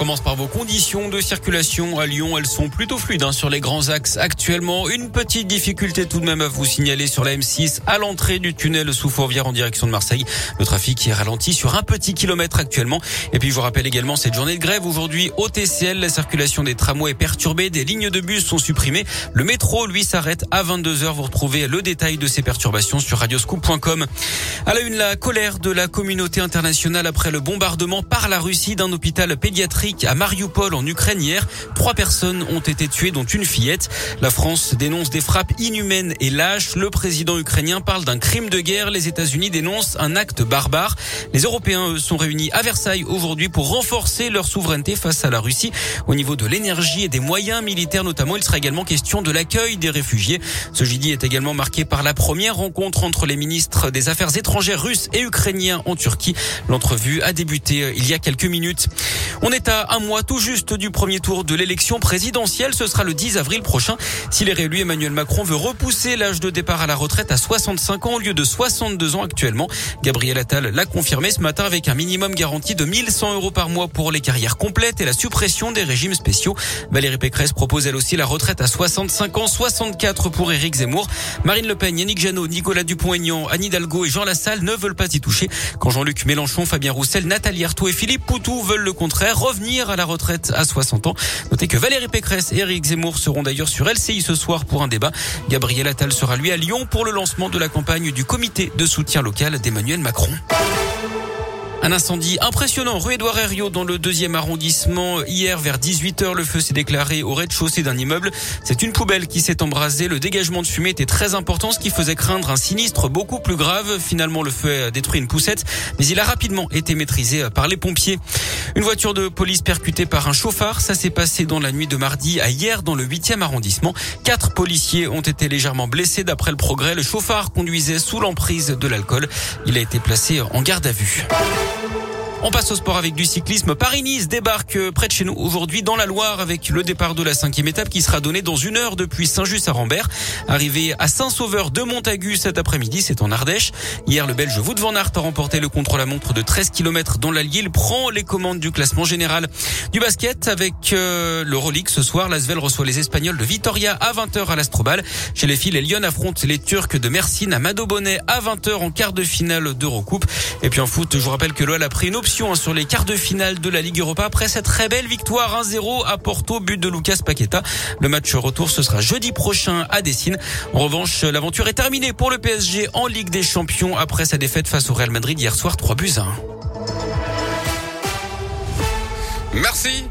Commence par vos conditions de circulation à Lyon. Elles sont plutôt fluides hein, sur les grands axes actuellement. Une petite difficulté tout de même à vous signaler sur la M6 à l'entrée du tunnel sous Fourvière en direction de Marseille. Le trafic est ralenti sur un petit kilomètre actuellement. Et puis je vous rappelle également cette journée de grève aujourd'hui au TCL. La circulation des tramways est perturbée. Des lignes de bus sont supprimées. Le métro, lui, s'arrête à 22h. Vous retrouvez le détail de ces perturbations sur radioscoop.com. À la une, la colère de la communauté internationale après le bombardement par la Russie d'un hôpital pédiatrique à Mariupol en Ukraine hier. Trois personnes ont été tuées, dont une fillette. La France dénonce des frappes inhumaines et lâches. Le président ukrainien parle d'un crime de guerre. Les États-Unis dénoncent un acte barbare. Les Européens, eux, sont réunis à Versailles aujourd'hui pour renforcer leur souveraineté face à la Russie. Au niveau de l'énergie et des moyens militaires notamment, il sera également question de l'accueil des réfugiés. Ce jeudi est également marqué par la première rencontre entre les ministres des Affaires étrangères russes et ukrainiens en Turquie. L'entrevue a débuté euh, il y a quelques minutes. On est à un mois tout juste du premier tour de l'élection présidentielle. Ce sera le 10 avril prochain. S'il est réélu, Emmanuel Macron veut repousser l'âge de départ à la retraite à 65 ans au lieu de 62 ans actuellement. Gabriel Attal l'a confirmé ce matin avec un minimum garanti de 1100 euros par mois pour les carrières complètes et la suppression des régimes spéciaux. Valérie Pécresse propose elle aussi la retraite à 65 ans, 64 pour Éric Zemmour. Marine Le Pen, Yannick Jadot, Nicolas Dupont-Aignan, Anne Hidalgo et Jean Lassalle ne veulent pas y toucher. Quand Jean-Luc Mélenchon, Fabien Roussel, Nathalie Arthaud et Philippe Poutou veulent le contraire, à la retraite à 60 ans. Notez que Valérie Pécresse et Éric Zemmour seront d'ailleurs sur LCI ce soir pour un débat. Gabriel Attal sera lui à Lyon pour le lancement de la campagne du comité de soutien local d'Emmanuel Macron. Un incendie impressionnant rue Édouard Herriot dans le deuxième arrondissement. Hier vers 18h, le feu s'est déclaré au rez-de-chaussée d'un immeuble. C'est une poubelle qui s'est embrasée. Le dégagement de fumée était très important, ce qui faisait craindre un sinistre beaucoup plus grave. Finalement, le feu a détruit une poussette, mais il a rapidement été maîtrisé par les pompiers. Une voiture de police percutée par un chauffard. Ça s'est passé dans la nuit de mardi à hier dans le 8e arrondissement. Quatre policiers ont été légèrement blessés d'après le progrès. Le chauffard conduisait sous l'emprise de l'alcool. Il a été placé en garde à vue. On passe au sport avec du cyclisme. Paris-Nice débarque près de chez nous aujourd'hui dans la Loire avec le départ de la cinquième étape qui sera donnée dans une heure depuis Saint-Just à Rambert. Arrivé à Saint-Sauveur de Montagu cet après-midi, c'est en Ardèche. Hier, le Belge Wout van Aert a remporté le contre-la-montre de 13 km dans l'Allier. Il prend les commandes du classement général. Du basket avec euh, le Rolex ce soir. L'Asvel reçoit les Espagnols de Vitoria à 20h à l'Astrobal. Chez les filles, les Lyon affrontent les Turcs de Mersin à Madobonnet à 20h en quart de finale d'Eurocoupe. Et puis en foot, je vous rappelle que l'OL a pris une option Hein, sur les quarts de finale de la Ligue Europa après cette très belle victoire 1-0 à Porto, but de Lucas Paqueta. Le match retour, ce sera jeudi prochain à Dessine. En revanche, l'aventure est terminée pour le PSG en Ligue des Champions après sa défaite face au Real Madrid hier soir 3 buts à 1. Merci.